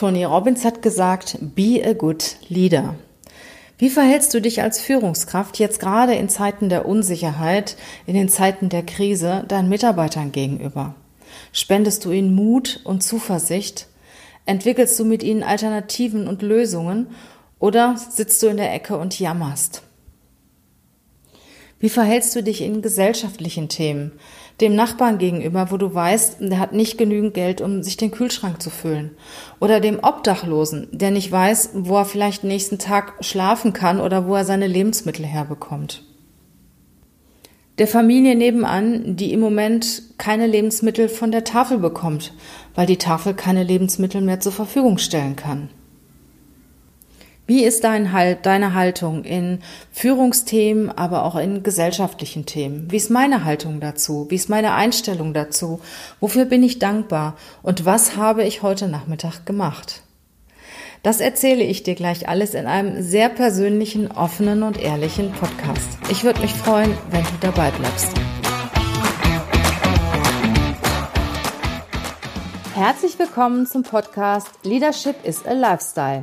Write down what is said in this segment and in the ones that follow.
Tony Robbins hat gesagt, be a good leader. Wie verhältst du dich als Führungskraft jetzt gerade in Zeiten der Unsicherheit, in den Zeiten der Krise deinen Mitarbeitern gegenüber? Spendest du ihnen Mut und Zuversicht? Entwickelst du mit ihnen Alternativen und Lösungen oder sitzt du in der Ecke und jammerst? Wie verhältst du dich in gesellschaftlichen Themen? Dem Nachbarn gegenüber, wo du weißt, der hat nicht genügend Geld, um sich den Kühlschrank zu füllen. Oder dem Obdachlosen, der nicht weiß, wo er vielleicht nächsten Tag schlafen kann oder wo er seine Lebensmittel herbekommt. Der Familie nebenan, die im Moment keine Lebensmittel von der Tafel bekommt, weil die Tafel keine Lebensmittel mehr zur Verfügung stellen kann. Wie ist dein deine Haltung in Führungsthemen, aber auch in gesellschaftlichen Themen? Wie ist meine Haltung dazu? Wie ist meine Einstellung dazu? Wofür bin ich dankbar? Und was habe ich heute Nachmittag gemacht? Das erzähle ich dir gleich alles in einem sehr persönlichen, offenen und ehrlichen Podcast. Ich würde mich freuen, wenn du dabei bleibst. Herzlich willkommen zum Podcast Leadership is a Lifestyle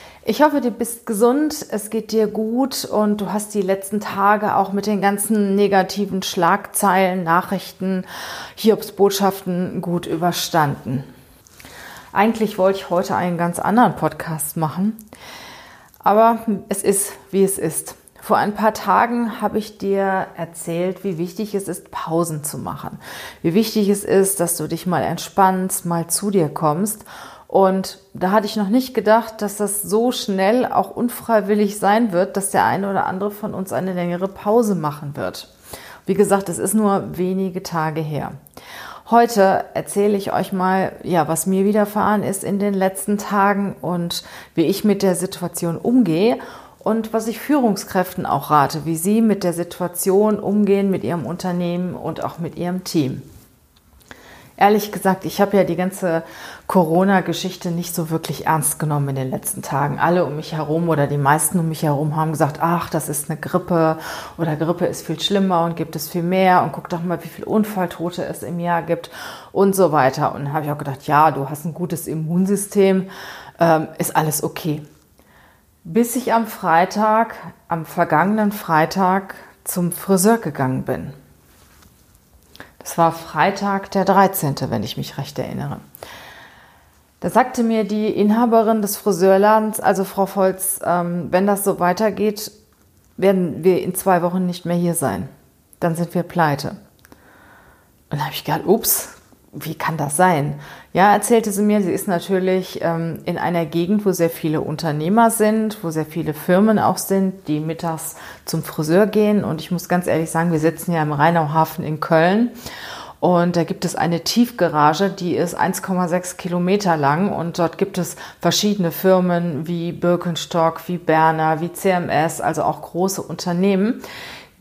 ich hoffe, du bist gesund, es geht dir gut und du hast die letzten Tage auch mit den ganzen negativen Schlagzeilen, Nachrichten, Hiobsbotschaften gut überstanden. Eigentlich wollte ich heute einen ganz anderen Podcast machen, aber es ist, wie es ist. Vor ein paar Tagen habe ich dir erzählt, wie wichtig es ist, Pausen zu machen. Wie wichtig es ist, dass du dich mal entspannst, mal zu dir kommst und da hatte ich noch nicht gedacht, dass das so schnell auch unfreiwillig sein wird, dass der eine oder andere von uns eine längere Pause machen wird. Wie gesagt, es ist nur wenige Tage her. Heute erzähle ich euch mal, ja, was mir widerfahren ist in den letzten Tagen und wie ich mit der Situation umgehe und was ich Führungskräften auch rate, wie sie mit der Situation umgehen, mit ihrem Unternehmen und auch mit ihrem Team ehrlich gesagt, ich habe ja die ganze Corona-Geschichte nicht so wirklich ernst genommen in den letzten Tagen. Alle um mich herum oder die meisten um mich herum haben gesagt, ach, das ist eine Grippe oder Grippe ist viel schlimmer und gibt es viel mehr und guck doch mal, wie viele Unfalltote es im Jahr gibt und so weiter. Und habe ich auch gedacht, ja, du hast ein gutes Immunsystem, ähm, ist alles okay. Bis ich am Freitag, am vergangenen Freitag zum Friseur gegangen bin. Das war Freitag der 13., wenn ich mich recht erinnere. Da sagte mir die Inhaberin des Friseurladens, also Frau Volz, ähm, wenn das so weitergeht, werden wir in zwei Wochen nicht mehr hier sein. Dann sind wir pleite. Und dann habe ich gedacht, ups, wie kann das sein? Ja, erzählte sie mir, sie ist natürlich ähm, in einer Gegend, wo sehr viele Unternehmer sind, wo sehr viele Firmen auch sind, die mittags zum Friseur gehen. Und ich muss ganz ehrlich sagen, wir sitzen ja im Rheinauhafen in Köln. Und da gibt es eine Tiefgarage, die ist 1,6 Kilometer lang und dort gibt es verschiedene Firmen wie Birkenstock, wie Berner, wie CMS, also auch große Unternehmen,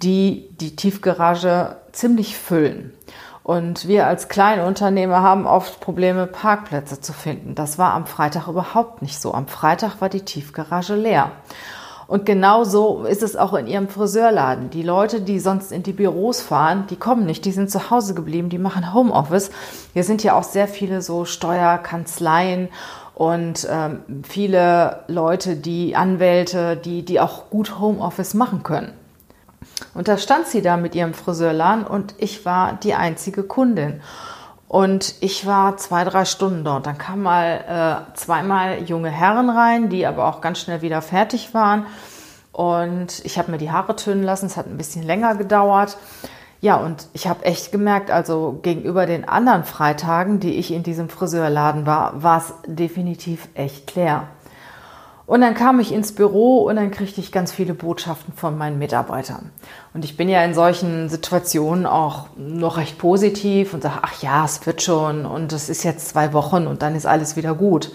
die die Tiefgarage ziemlich füllen. Und wir als Kleinunternehmer haben oft Probleme, Parkplätze zu finden. Das war am Freitag überhaupt nicht so. Am Freitag war die Tiefgarage leer. Und genau so ist es auch in ihrem Friseurladen. Die Leute, die sonst in die Büros fahren, die kommen nicht, die sind zu Hause geblieben, die machen Homeoffice. Hier sind ja auch sehr viele so Steuerkanzleien und ähm, viele Leute, die Anwälte, die, die auch gut Homeoffice machen können. Und da stand sie da mit ihrem Friseurladen und ich war die einzige Kundin. Und ich war zwei, drei Stunden dort. Dann kamen mal äh, zweimal junge Herren rein, die aber auch ganz schnell wieder fertig waren. Und ich habe mir die Haare tönen lassen. Es hat ein bisschen länger gedauert. Ja, und ich habe echt gemerkt, also gegenüber den anderen Freitagen, die ich in diesem Friseurladen war, war es definitiv echt leer. Und dann kam ich ins Büro und dann kriegte ich ganz viele Botschaften von meinen Mitarbeitern. Und ich bin ja in solchen Situationen auch noch recht positiv und sage, ach ja, es wird schon und es ist jetzt zwei Wochen und dann ist alles wieder gut.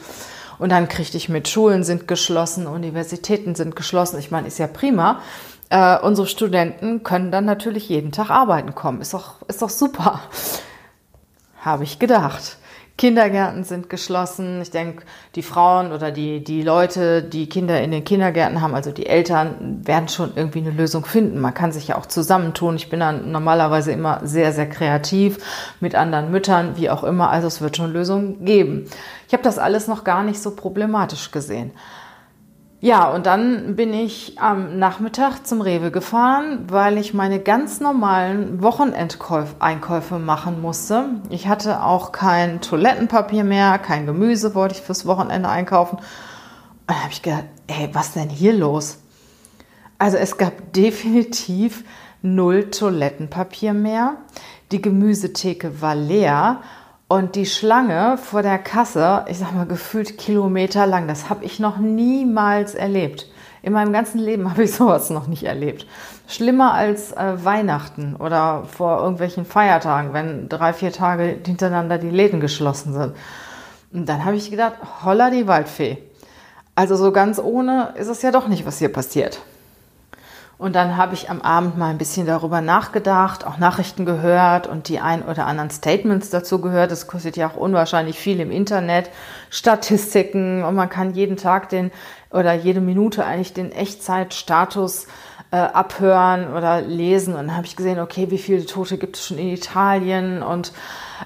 Und dann kriegte ich mit, Schulen sind geschlossen, Universitäten sind geschlossen. Ich meine, ist ja prima. Äh, unsere Studenten können dann natürlich jeden Tag arbeiten kommen. Ist doch, ist doch super. Habe ich gedacht. Kindergärten sind geschlossen. Ich denke, die Frauen oder die, die Leute, die Kinder in den Kindergärten haben, also die Eltern, werden schon irgendwie eine Lösung finden. Man kann sich ja auch zusammentun. Ich bin dann normalerweise immer sehr, sehr kreativ mit anderen Müttern, wie auch immer. Also es wird schon Lösungen geben. Ich habe das alles noch gar nicht so problematisch gesehen. Ja, und dann bin ich am Nachmittag zum Rewe gefahren, weil ich meine ganz normalen Wochenendeinkäufe machen musste. Ich hatte auch kein Toilettenpapier mehr, kein Gemüse wollte ich fürs Wochenende einkaufen. Und dann habe ich gedacht, ey, was denn hier los? Also es gab definitiv null Toilettenpapier mehr. Die Gemüsetheke war leer und die Schlange vor der Kasse, ich sag mal gefühlt Kilometer lang, das habe ich noch niemals erlebt. In meinem ganzen Leben habe ich sowas noch nicht erlebt. Schlimmer als äh, Weihnachten oder vor irgendwelchen Feiertagen, wenn drei, vier Tage hintereinander die Läden geschlossen sind. Und dann habe ich gedacht, holla die Waldfee. Also so ganz ohne ist es ja doch nicht, was hier passiert. Und dann habe ich am Abend mal ein bisschen darüber nachgedacht, auch Nachrichten gehört und die ein oder anderen Statements dazu gehört. Das kostet ja auch unwahrscheinlich viel im Internet, Statistiken und man kann jeden Tag den oder jede Minute eigentlich den Echtzeitstatus äh, abhören oder lesen. Und dann habe ich gesehen, okay, wie viele Tote gibt es schon in Italien und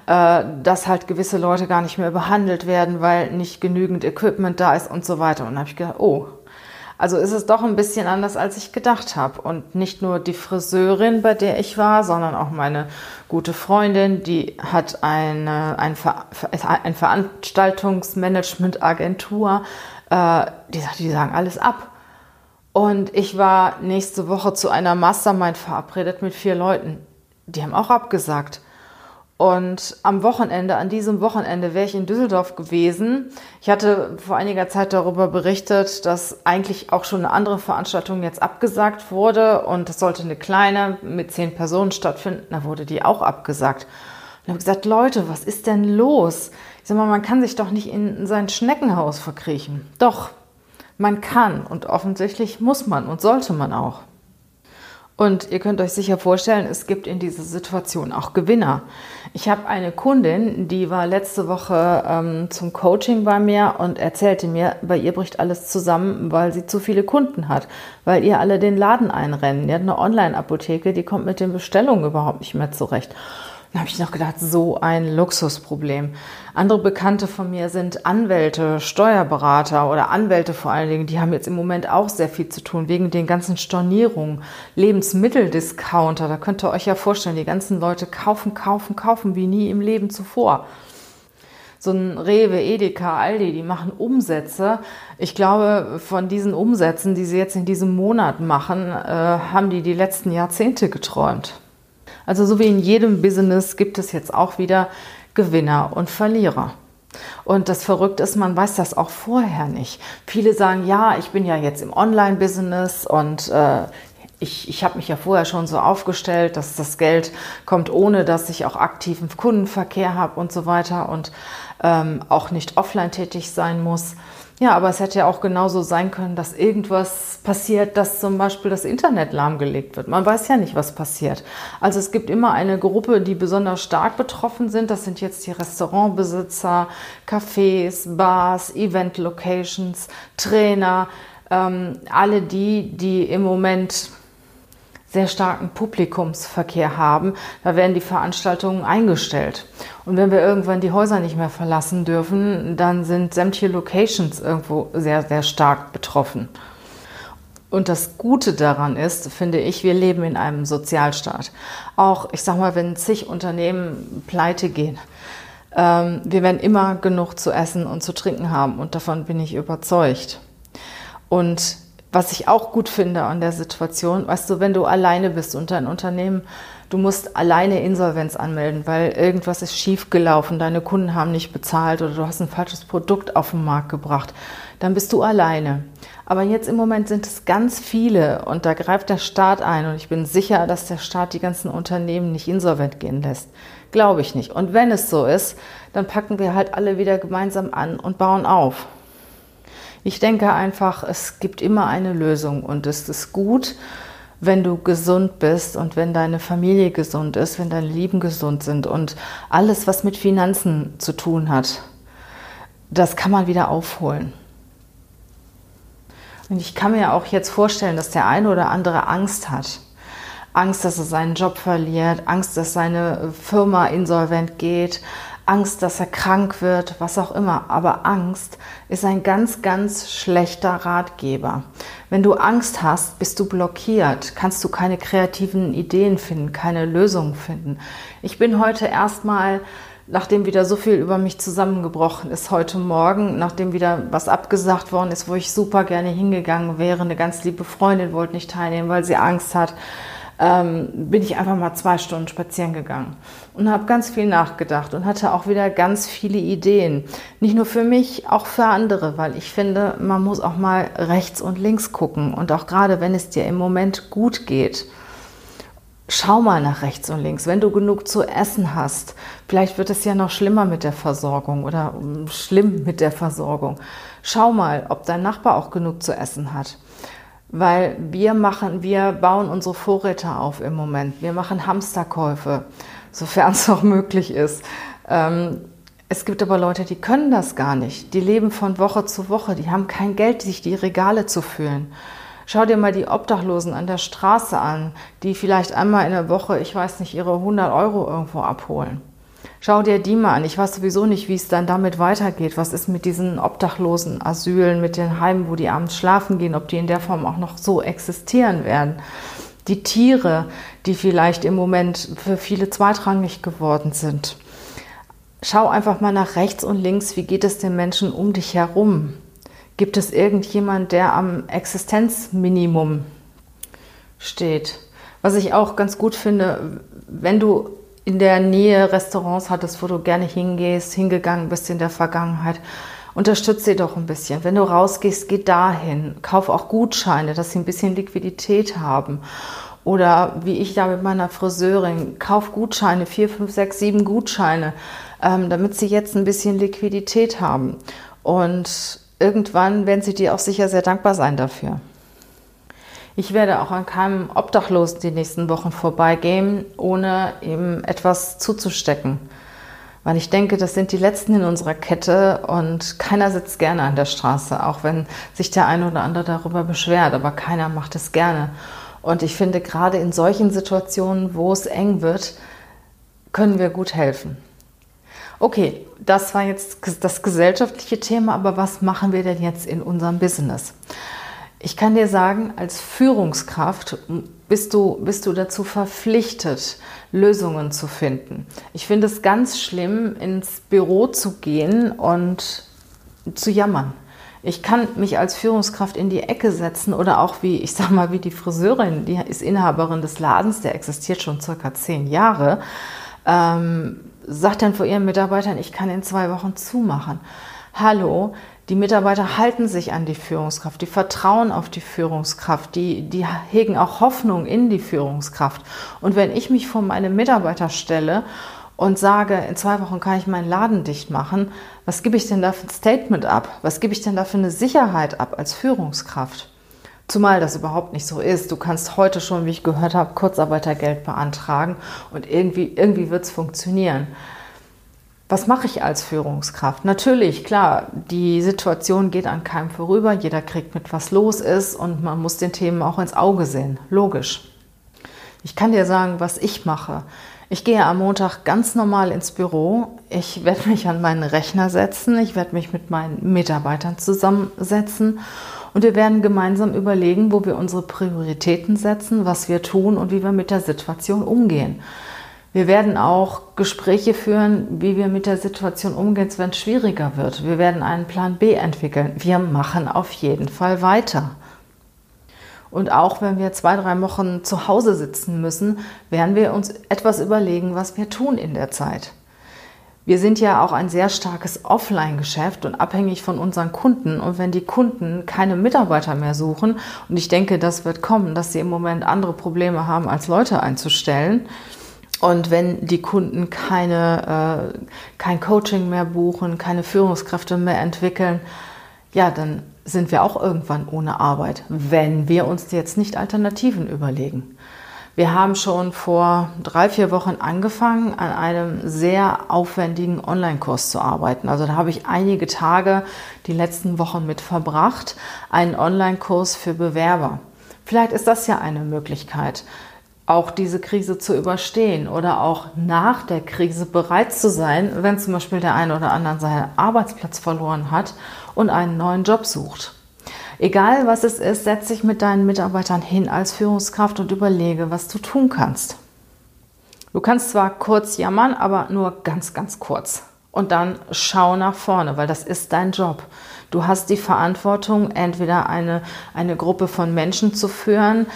äh, dass halt gewisse Leute gar nicht mehr behandelt werden, weil nicht genügend Equipment da ist und so weiter. Und dann habe ich gedacht, oh, also ist es doch ein bisschen anders, als ich gedacht habe. Und nicht nur die Friseurin, bei der ich war, sondern auch meine gute Freundin, die hat eine, ein, Ver ein Veranstaltungsmanagement-Agentur. Äh, die die sagen alles ab. Und ich war nächste Woche zu einer Mastermind verabredet mit vier Leuten. Die haben auch abgesagt. Und am Wochenende, an diesem Wochenende wäre ich in Düsseldorf gewesen. Ich hatte vor einiger Zeit darüber berichtet, dass eigentlich auch schon eine andere Veranstaltung jetzt abgesagt wurde und es sollte eine kleine mit zehn Personen stattfinden. Da wurde die auch abgesagt. Und ich habe gesagt, Leute, was ist denn los? Ich sag mal, man kann sich doch nicht in sein Schneckenhaus verkriechen. Doch, man kann und offensichtlich muss man und sollte man auch. Und ihr könnt euch sicher vorstellen, es gibt in dieser Situation auch Gewinner. Ich habe eine Kundin, die war letzte Woche ähm, zum Coaching bei mir und erzählte mir, bei ihr bricht alles zusammen, weil sie zu viele Kunden hat, weil ihr alle den Laden einrennen. Die hat eine Online-Apotheke, die kommt mit den Bestellungen überhaupt nicht mehr zurecht. Dann habe ich noch gedacht, so ein Luxusproblem. Andere Bekannte von mir sind Anwälte, Steuerberater oder Anwälte vor allen Dingen. Die haben jetzt im Moment auch sehr viel zu tun wegen den ganzen Stornierungen. Lebensmitteldiscounter, da könnt ihr euch ja vorstellen, die ganzen Leute kaufen, kaufen, kaufen wie nie im Leben zuvor so ein Rewe, Edeka, Aldi, die machen Umsätze. Ich glaube, von diesen Umsätzen, die sie jetzt in diesem Monat machen, äh, haben die die letzten Jahrzehnte geträumt. Also so wie in jedem Business gibt es jetzt auch wieder Gewinner und Verlierer. Und das Verrückte ist, man weiß das auch vorher nicht. Viele sagen, ja, ich bin ja jetzt im Online-Business und äh, ich, ich habe mich ja vorher schon so aufgestellt, dass das Geld kommt, ohne dass ich auch aktiven Kundenverkehr habe und so weiter und ähm, auch nicht offline tätig sein muss. Ja, aber es hätte ja auch genauso sein können, dass irgendwas passiert, dass zum Beispiel das Internet lahmgelegt wird. Man weiß ja nicht, was passiert. Also es gibt immer eine Gruppe, die besonders stark betroffen sind. Das sind jetzt die Restaurantbesitzer, Cafés, Bars, Event-Locations, Trainer, ähm, alle die, die im Moment sehr starken Publikumsverkehr haben, da werden die Veranstaltungen eingestellt. Und wenn wir irgendwann die Häuser nicht mehr verlassen dürfen, dann sind sämtliche Locations irgendwo sehr, sehr stark betroffen. Und das Gute daran ist, finde ich, wir leben in einem Sozialstaat. Auch, ich sag mal, wenn zig Unternehmen pleite gehen, ähm, wir werden immer genug zu essen und zu trinken haben. Und davon bin ich überzeugt. Und was ich auch gut finde an der Situation, weißt du, wenn du alleine bist und dein Unternehmen, du musst alleine Insolvenz anmelden, weil irgendwas ist schiefgelaufen, deine Kunden haben nicht bezahlt oder du hast ein falsches Produkt auf den Markt gebracht, dann bist du alleine. Aber jetzt im Moment sind es ganz viele und da greift der Staat ein und ich bin sicher, dass der Staat die ganzen Unternehmen nicht insolvent gehen lässt. Glaube ich nicht. Und wenn es so ist, dann packen wir halt alle wieder gemeinsam an und bauen auf. Ich denke einfach, es gibt immer eine Lösung und es ist gut, wenn du gesund bist und wenn deine Familie gesund ist, wenn deine Lieben gesund sind und alles, was mit Finanzen zu tun hat, das kann man wieder aufholen. Und ich kann mir auch jetzt vorstellen, dass der eine oder andere Angst hat. Angst, dass er seinen Job verliert, Angst, dass seine Firma insolvent geht, Angst, dass er krank wird, was auch immer. Aber Angst ist ein ganz, ganz schlechter Ratgeber. Wenn du Angst hast, bist du blockiert, kannst du keine kreativen Ideen finden, keine Lösungen finden. Ich bin heute erstmal nachdem wieder so viel über mich zusammengebrochen ist heute Morgen, nachdem wieder was abgesagt worden ist, wo ich super gerne hingegangen wäre, eine ganz liebe Freundin wollte nicht teilnehmen, weil sie Angst hat, ähm, bin ich einfach mal zwei Stunden spazieren gegangen und habe ganz viel nachgedacht und hatte auch wieder ganz viele Ideen. Nicht nur für mich, auch für andere, weil ich finde, man muss auch mal rechts und links gucken und auch gerade wenn es dir im Moment gut geht. Schau mal nach rechts und links, wenn du genug zu essen hast. Vielleicht wird es ja noch schlimmer mit der Versorgung oder ähm, schlimm mit der Versorgung. Schau mal, ob dein Nachbar auch genug zu essen hat weil wir machen, wir bauen unsere Vorräte auf im Moment. Wir machen Hamsterkäufe, sofern es noch möglich ist. Ähm, es gibt aber Leute, die können das gar nicht. Die leben von Woche zu Woche. Die haben kein Geld, sich die Regale zu füllen. Schau dir mal die Obdachlosen an der Straße an, die vielleicht einmal in der Woche, ich weiß nicht, ihre 100 Euro irgendwo abholen. Schau dir die mal an. Ich weiß sowieso nicht, wie es dann damit weitergeht. Was ist mit diesen obdachlosen Asylen, mit den Heimen, wo die abends schlafen gehen, ob die in der Form auch noch so existieren werden. Die Tiere, die vielleicht im Moment für viele zweitrangig geworden sind. Schau einfach mal nach rechts und links, wie geht es den Menschen um dich herum? Gibt es irgendjemand, der am Existenzminimum steht? Was ich auch ganz gut finde, wenn du in der Nähe Restaurants hattest, wo du gerne hingehst, hingegangen bist in der Vergangenheit, unterstütze sie doch ein bisschen. Wenn du rausgehst, geh dahin. Kauf auch Gutscheine, dass sie ein bisschen Liquidität haben. Oder wie ich da mit meiner Friseurin, kauf Gutscheine, vier, fünf, sechs, sieben Gutscheine, ähm, damit sie jetzt ein bisschen Liquidität haben. Und irgendwann werden sie dir auch sicher sehr dankbar sein dafür. Ich werde auch an keinem Obdachlosen die nächsten Wochen vorbeigehen, ohne ihm etwas zuzustecken. Weil ich denke, das sind die Letzten in unserer Kette und keiner sitzt gerne an der Straße, auch wenn sich der eine oder andere darüber beschwert, aber keiner macht es gerne. Und ich finde, gerade in solchen Situationen, wo es eng wird, können wir gut helfen. Okay, das war jetzt das gesellschaftliche Thema, aber was machen wir denn jetzt in unserem Business? Ich kann dir sagen, als Führungskraft bist du, bist du dazu verpflichtet, Lösungen zu finden. Ich finde es ganz schlimm, ins Büro zu gehen und zu jammern. Ich kann mich als Führungskraft in die Ecke setzen oder auch wie, ich sag mal, wie die Friseurin, die ist Inhaberin des Ladens, der existiert schon circa zehn Jahre, ähm, sagt dann vor ihren Mitarbeitern, ich kann in zwei Wochen zumachen. Hallo, die Mitarbeiter halten sich an die Führungskraft, die vertrauen auf die Führungskraft, die, die hegen auch Hoffnung in die Führungskraft. Und wenn ich mich vor meine Mitarbeiter stelle und sage, in zwei Wochen kann ich meinen Laden dicht machen, was gebe ich denn da für ein Statement ab? Was gebe ich denn da für eine Sicherheit ab als Führungskraft? Zumal das überhaupt nicht so ist. Du kannst heute schon, wie ich gehört habe, Kurzarbeitergeld beantragen und irgendwie, irgendwie wird es funktionieren. Was mache ich als Führungskraft? Natürlich, klar, die Situation geht an keinem vorüber. Jeder kriegt mit, was los ist und man muss den Themen auch ins Auge sehen. Logisch. Ich kann dir sagen, was ich mache. Ich gehe am Montag ganz normal ins Büro. Ich werde mich an meinen Rechner setzen. Ich werde mich mit meinen Mitarbeitern zusammensetzen. Und wir werden gemeinsam überlegen, wo wir unsere Prioritäten setzen, was wir tun und wie wir mit der Situation umgehen. Wir werden auch Gespräche führen, wie wir mit der Situation umgehen, wenn es schwieriger wird. Wir werden einen Plan B entwickeln. Wir machen auf jeden Fall weiter. Und auch wenn wir zwei, drei Wochen zu Hause sitzen müssen, werden wir uns etwas überlegen, was wir tun in der Zeit. Wir sind ja auch ein sehr starkes Offline-Geschäft und abhängig von unseren Kunden. Und wenn die Kunden keine Mitarbeiter mehr suchen, und ich denke, das wird kommen, dass sie im Moment andere Probleme haben, als Leute einzustellen, und wenn die Kunden keine, äh, kein Coaching mehr buchen, keine Führungskräfte mehr entwickeln, ja, dann sind wir auch irgendwann ohne Arbeit, wenn wir uns jetzt nicht Alternativen überlegen. Wir haben schon vor drei, vier Wochen angefangen, an einem sehr aufwendigen Online-Kurs zu arbeiten. Also da habe ich einige Tage die letzten Wochen mit verbracht, einen Online-Kurs für Bewerber. Vielleicht ist das ja eine Möglichkeit, auch diese Krise zu überstehen oder auch nach der Krise bereit zu sein, wenn zum Beispiel der eine oder andere seinen Arbeitsplatz verloren hat und einen neuen Job sucht. Egal was es ist, setz dich mit deinen Mitarbeitern hin als Führungskraft und überlege, was du tun kannst. Du kannst zwar kurz jammern, aber nur ganz, ganz kurz. Und dann schau nach vorne, weil das ist dein Job. Du hast die Verantwortung, entweder eine, eine Gruppe von Menschen zu führen,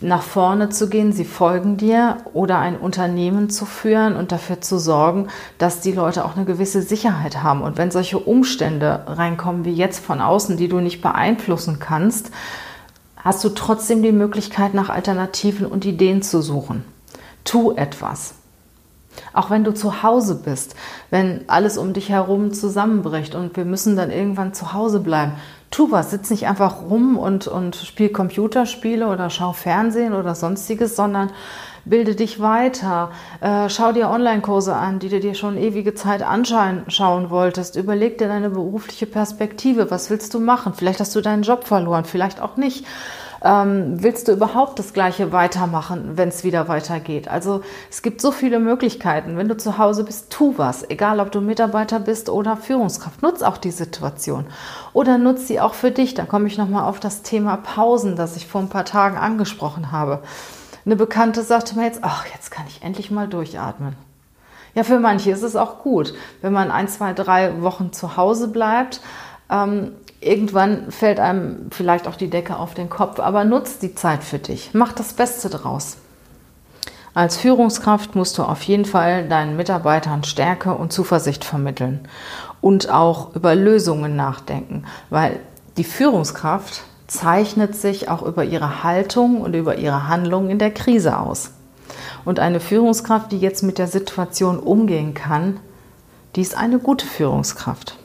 nach vorne zu gehen, sie folgen dir oder ein Unternehmen zu führen und dafür zu sorgen, dass die Leute auch eine gewisse Sicherheit haben. Und wenn solche Umstände reinkommen wie jetzt von außen, die du nicht beeinflussen kannst, hast du trotzdem die Möglichkeit, nach Alternativen und Ideen zu suchen. Tu etwas. Auch wenn du zu Hause bist, wenn alles um dich herum zusammenbricht und wir müssen dann irgendwann zu Hause bleiben, tu was, sitz nicht einfach rum und, und spiel Computerspiele oder schau Fernsehen oder sonstiges, sondern bilde dich weiter, äh, schau dir Online-Kurse an, die du dir schon ewige Zeit anschauen wolltest, überleg dir deine berufliche Perspektive, was willst du machen? Vielleicht hast du deinen Job verloren, vielleicht auch nicht. Ähm, willst du überhaupt das Gleiche weitermachen, wenn es wieder weitergeht? Also es gibt so viele Möglichkeiten. Wenn du zu Hause bist, tu was. Egal, ob du Mitarbeiter bist oder Führungskraft. Nutz auch die Situation. Oder nutz sie auch für dich. Da komme ich nochmal auf das Thema Pausen, das ich vor ein paar Tagen angesprochen habe. Eine Bekannte sagte mir jetzt, ach, jetzt kann ich endlich mal durchatmen. Ja, für manche ist es auch gut, wenn man ein, zwei, drei Wochen zu Hause bleibt. Ähm, Irgendwann fällt einem vielleicht auch die Decke auf den Kopf, aber nutzt die Zeit für dich. Mach das Beste draus. Als Führungskraft musst du auf jeden Fall deinen Mitarbeitern Stärke und Zuversicht vermitteln und auch über Lösungen nachdenken, weil die Führungskraft zeichnet sich auch über ihre Haltung und über ihre Handlungen in der Krise aus. Und eine Führungskraft, die jetzt mit der Situation umgehen kann, die ist eine gute Führungskraft.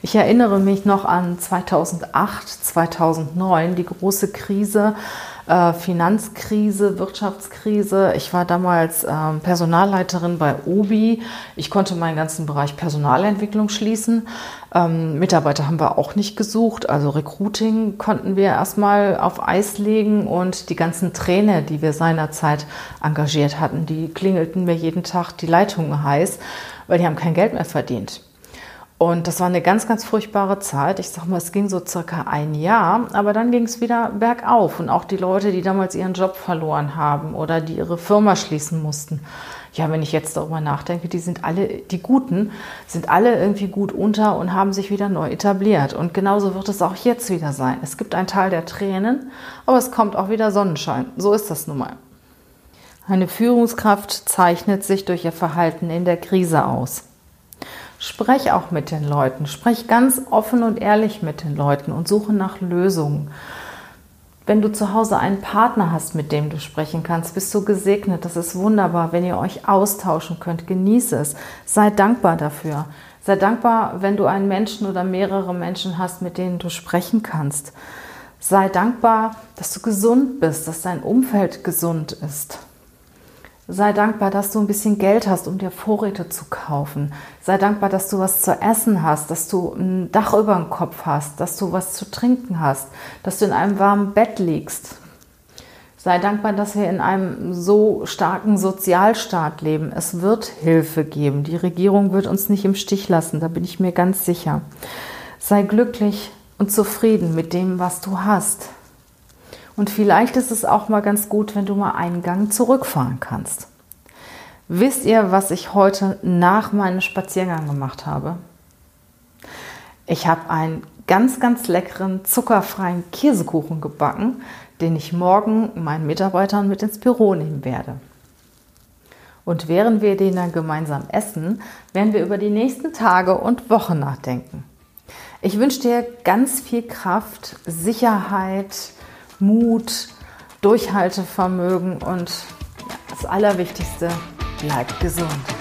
Ich erinnere mich noch an 2008, 2009, die große Krise, äh, Finanzkrise, Wirtschaftskrise. Ich war damals äh, Personalleiterin bei OBI. Ich konnte meinen ganzen Bereich Personalentwicklung schließen. Ähm, Mitarbeiter haben wir auch nicht gesucht. Also Recruiting konnten wir erstmal auf Eis legen und die ganzen Trainer, die wir seinerzeit engagiert hatten, die klingelten mir jeden Tag die Leitungen heiß, weil die haben kein Geld mehr verdient. Und das war eine ganz, ganz furchtbare Zeit. Ich sag mal, es ging so circa ein Jahr, aber dann ging es wieder bergauf. Und auch die Leute, die damals ihren Job verloren haben oder die ihre Firma schließen mussten. Ja, wenn ich jetzt darüber nachdenke, die sind alle, die Guten, sind alle irgendwie gut unter und haben sich wieder neu etabliert. Und genauso wird es auch jetzt wieder sein. Es gibt einen Teil der Tränen, aber es kommt auch wieder Sonnenschein. So ist das nun mal. Eine Führungskraft zeichnet sich durch ihr Verhalten in der Krise aus. Sprech auch mit den Leuten. Sprech ganz offen und ehrlich mit den Leuten und suche nach Lösungen. Wenn du zu Hause einen Partner hast, mit dem du sprechen kannst, bist du gesegnet. Das ist wunderbar, wenn ihr euch austauschen könnt. Genieße es. Sei dankbar dafür. Sei dankbar, wenn du einen Menschen oder mehrere Menschen hast, mit denen du sprechen kannst. Sei dankbar, dass du gesund bist, dass dein Umfeld gesund ist. Sei dankbar, dass du ein bisschen Geld hast, um dir Vorräte zu kaufen. Sei dankbar, dass du was zu essen hast, dass du ein Dach über dem Kopf hast, dass du was zu trinken hast, dass du in einem warmen Bett liegst. Sei dankbar, dass wir in einem so starken Sozialstaat leben. Es wird Hilfe geben. Die Regierung wird uns nicht im Stich lassen, da bin ich mir ganz sicher. Sei glücklich und zufrieden mit dem, was du hast. Und vielleicht ist es auch mal ganz gut, wenn du mal einen Gang zurückfahren kannst. Wisst ihr, was ich heute nach meinem Spaziergang gemacht habe? Ich habe einen ganz, ganz leckeren, zuckerfreien Käsekuchen gebacken, den ich morgen meinen Mitarbeitern mit ins Büro nehmen werde. Und während wir den dann gemeinsam essen, werden wir über die nächsten Tage und Wochen nachdenken. Ich wünsche dir ganz viel Kraft, Sicherheit, Mut, Durchhaltevermögen und das Allerwichtigste, bleib gesund.